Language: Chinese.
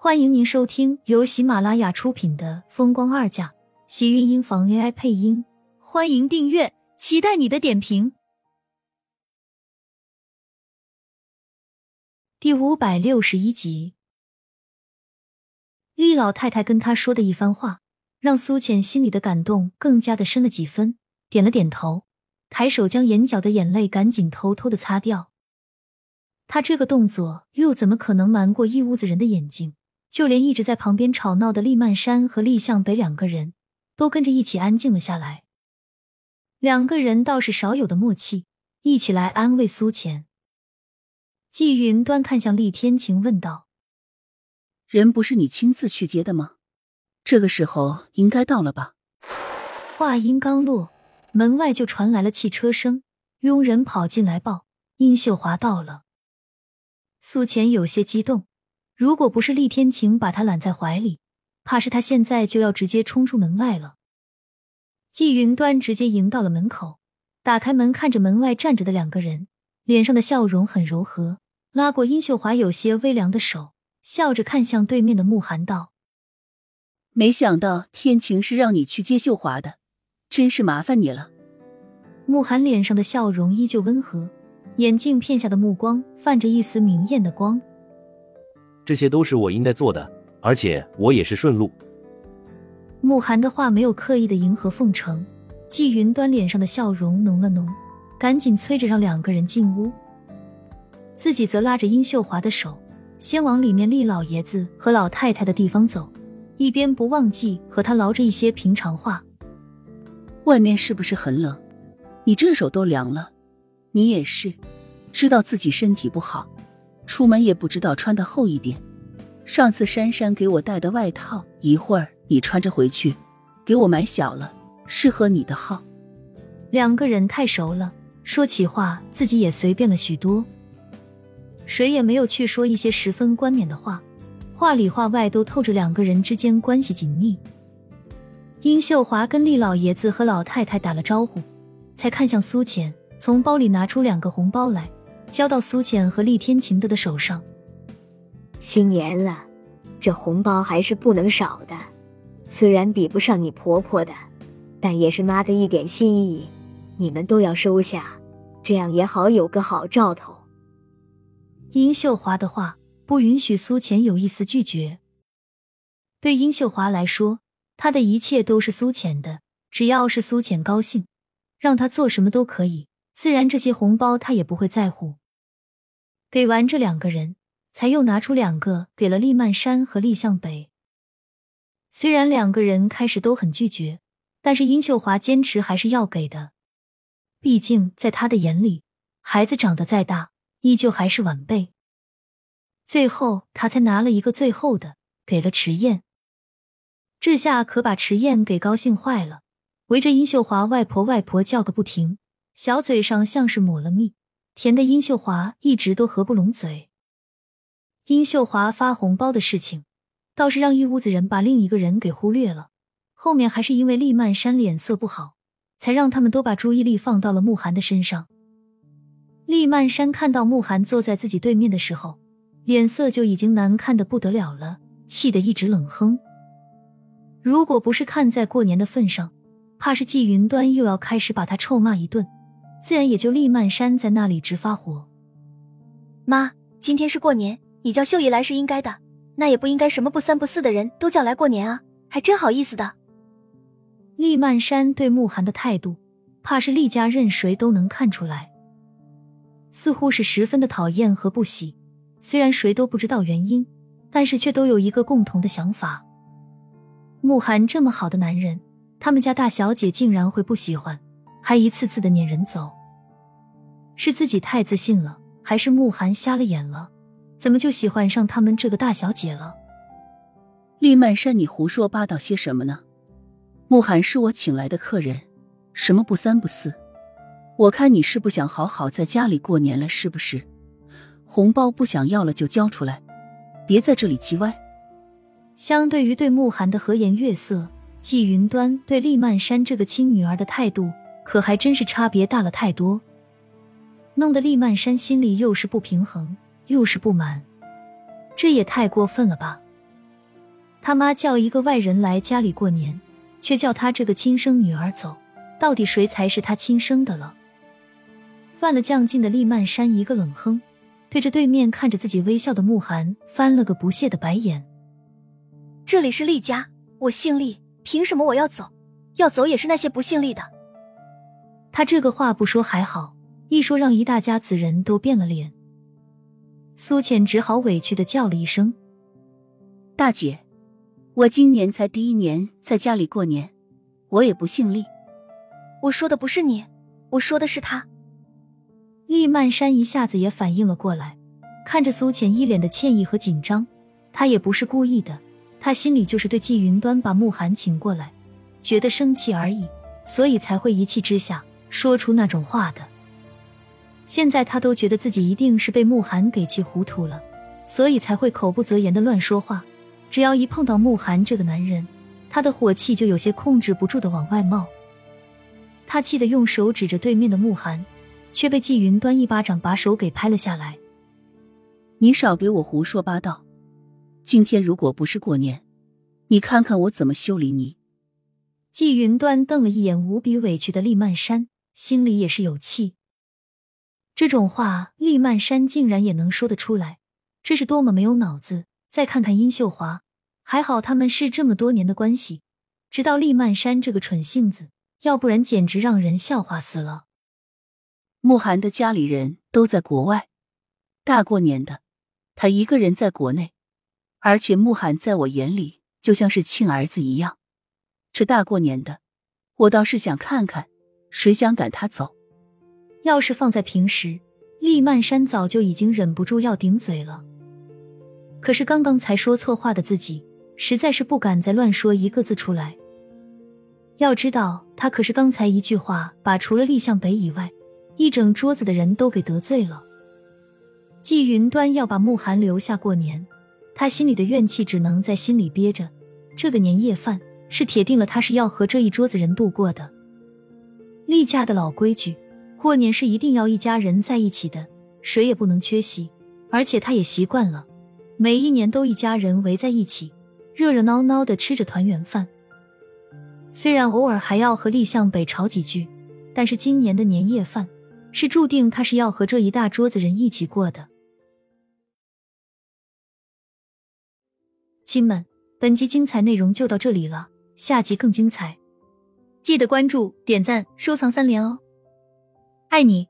欢迎您收听由喜马拉雅出品的《风光二嫁》，喜运音房 AI 配音。欢迎订阅，期待你的点评。第五百六十一集，厉老太太跟他说的一番话，让苏浅心里的感动更加的深了几分，点了点头，抬手将眼角的眼泪赶紧偷偷的擦掉。他这个动作又怎么可能瞒过一屋子人的眼睛？就连一直在旁边吵闹的厉曼山和厉向北两个人，都跟着一起安静了下来。两个人倒是少有的默契，一起来安慰苏浅。季云端看向厉天晴，问道：“人不是你亲自去接的吗？这个时候应该到了吧？”话音刚落，门外就传来了汽车声，佣人跑进来报：“殷秀华到了。”苏浅有些激动。如果不是厉天晴把他揽在怀里，怕是他现在就要直接冲出门外了。季云端直接迎到了门口，打开门，看着门外站着的两个人，脸上的笑容很柔和，拉过殷秀华有些微凉的手，笑着看向对面的慕寒道：“没想到天晴是让你去接秀华的，真是麻烦你了。”慕寒脸上的笑容依旧温和，眼镜片下的目光泛着一丝明艳的光。这些都是我应该做的，而且我也是顺路。慕寒的话没有刻意的迎合奉承，季云端脸上的笑容浓了浓，赶紧催着让两个人进屋，自己则拉着殷秀华的手，先往里面厉老爷子和老太太的地方走，一边不忘记和他唠着一些平常话。外面是不是很冷？你这手都凉了，你也是，知道自己身体不好。出门也不知道穿的厚一点。上次珊珊给我带的外套，一会儿你穿着回去，给我买小了，适合你的号。两个人太熟了，说起话自己也随便了许多，谁也没有去说一些十分冠冕的话，话里话外都透着两个人之间关系紧密。殷秀华跟厉老爷子和老太太打了招呼，才看向苏浅，从包里拿出两个红包来。交到苏浅和厉天晴的的手上。新年了，这红包还是不能少的。虽然比不上你婆婆的，但也是妈的一点心意，你们都要收下，这样也好有个好兆头。殷秀华的话不允许苏浅有一丝拒绝。对殷秀华来说，她的一切都是苏浅的，只要是苏浅高兴，让她做什么都可以。自然，这些红包他也不会在乎。给完这两个人，才又拿出两个给了厉曼山和厉向北。虽然两个人开始都很拒绝，但是殷秀华坚持还是要给的。毕竟在他的眼里，孩子长得再大，依旧还是晚辈。最后，他才拿了一个最后的，给了迟燕。这下可把迟燕给高兴坏了，围着殷秀华外婆外婆叫个不停。小嘴上像是抹了蜜，甜的殷秀华一直都合不拢嘴。殷秀华发红包的事情，倒是让一屋子人把另一个人给忽略了。后面还是因为厉曼山脸色不好，才让他们都把注意力放到了慕寒的身上。厉曼山看到慕寒坐在自己对面的时候，脸色就已经难看的不得了了，气得一直冷哼。如果不是看在过年的份上，怕是季云端又要开始把他臭骂一顿。自然也就厉曼山在那里直发火。妈，今天是过年，你叫秀姨来是应该的，那也不应该什么不三不四的人都叫来过年啊，还真好意思的。厉曼山对慕寒的态度，怕是厉家任谁都能看出来，似乎是十分的讨厌和不喜。虽然谁都不知道原因，但是却都有一个共同的想法：慕寒这么好的男人，他们家大小姐竟然会不喜欢。还一次次的撵人走，是自己太自信了，还是慕寒瞎了眼了？怎么就喜欢上他们这个大小姐了？厉曼山，你胡说八道些什么呢？慕寒是我请来的客人，什么不三不四？我看你是不想好好在家里过年了，是不是？红包不想要了就交出来，别在这里叽歪。相对于对慕寒的和颜悦色，季云端对厉曼山这个亲女儿的态度。可还真是差别大了太多，弄得厉曼山心里又是不平衡，又是不满。这也太过分了吧！他妈叫一个外人来家里过年，却叫他这个亲生女儿走，到底谁才是他亲生的了？犯了将劲的厉曼山一个冷哼，对着对面看着自己微笑的慕寒翻了个不屑的白眼。这里是厉家，我姓厉，凭什么我要走？要走也是那些不姓厉的。他这个话不说还好，一说让一大家子人都变了脸。苏浅只好委屈的叫了一声：“大姐，我今年才第一年在家里过年，我也不姓厉。我说的不是你，我说的是他。”厉曼山一下子也反应了过来，看着苏浅一脸的歉意和紧张，他也不是故意的，他心里就是对季云端把慕寒请过来，觉得生气而已，所以才会一气之下。说出那种话的，现在他都觉得自己一定是被慕寒给气糊涂了，所以才会口不择言的乱说话。只要一碰到慕寒这个男人，他的火气就有些控制不住的往外冒。他气得用手指着对面的慕寒，却被季云端一巴掌把手给拍了下来。你少给我胡说八道！今天如果不是过年，你看看我怎么修理你！季云端瞪了一眼无比委屈的厉曼山。心里也是有气，这种话厉曼山竟然也能说得出来，这是多么没有脑子！再看看殷秀华，还好他们是这么多年的关系，知道厉曼山这个蠢性子，要不然简直让人笑话死了。慕寒的家里人都在国外，大过年的，他一个人在国内，而且慕寒在我眼里就像是亲儿子一样，这大过年的，我倒是想看看。谁想赶他走？要是放在平时，厉曼山早就已经忍不住要顶嘴了。可是刚刚才说错话的自己，实在是不敢再乱说一个字出来。要知道，他可是刚才一句话，把除了厉向北以外，一整桌子的人都给得罪了。季云端要把慕寒留下过年，他心里的怨气只能在心里憋着。这个年夜饭是铁定了，他是要和这一桌子人度过的。厉家的老规矩，过年是一定要一家人在一起的，谁也不能缺席。而且他也习惯了，每一年都一家人围在一起，热热闹闹的吃着团圆饭。虽然偶尔还要和厉向北吵几句，但是今年的年夜饭是注定他是要和这一大桌子人一起过的。亲们，本集精彩内容就到这里了，下集更精彩。记得关注、点赞、收藏三连哦，爱你！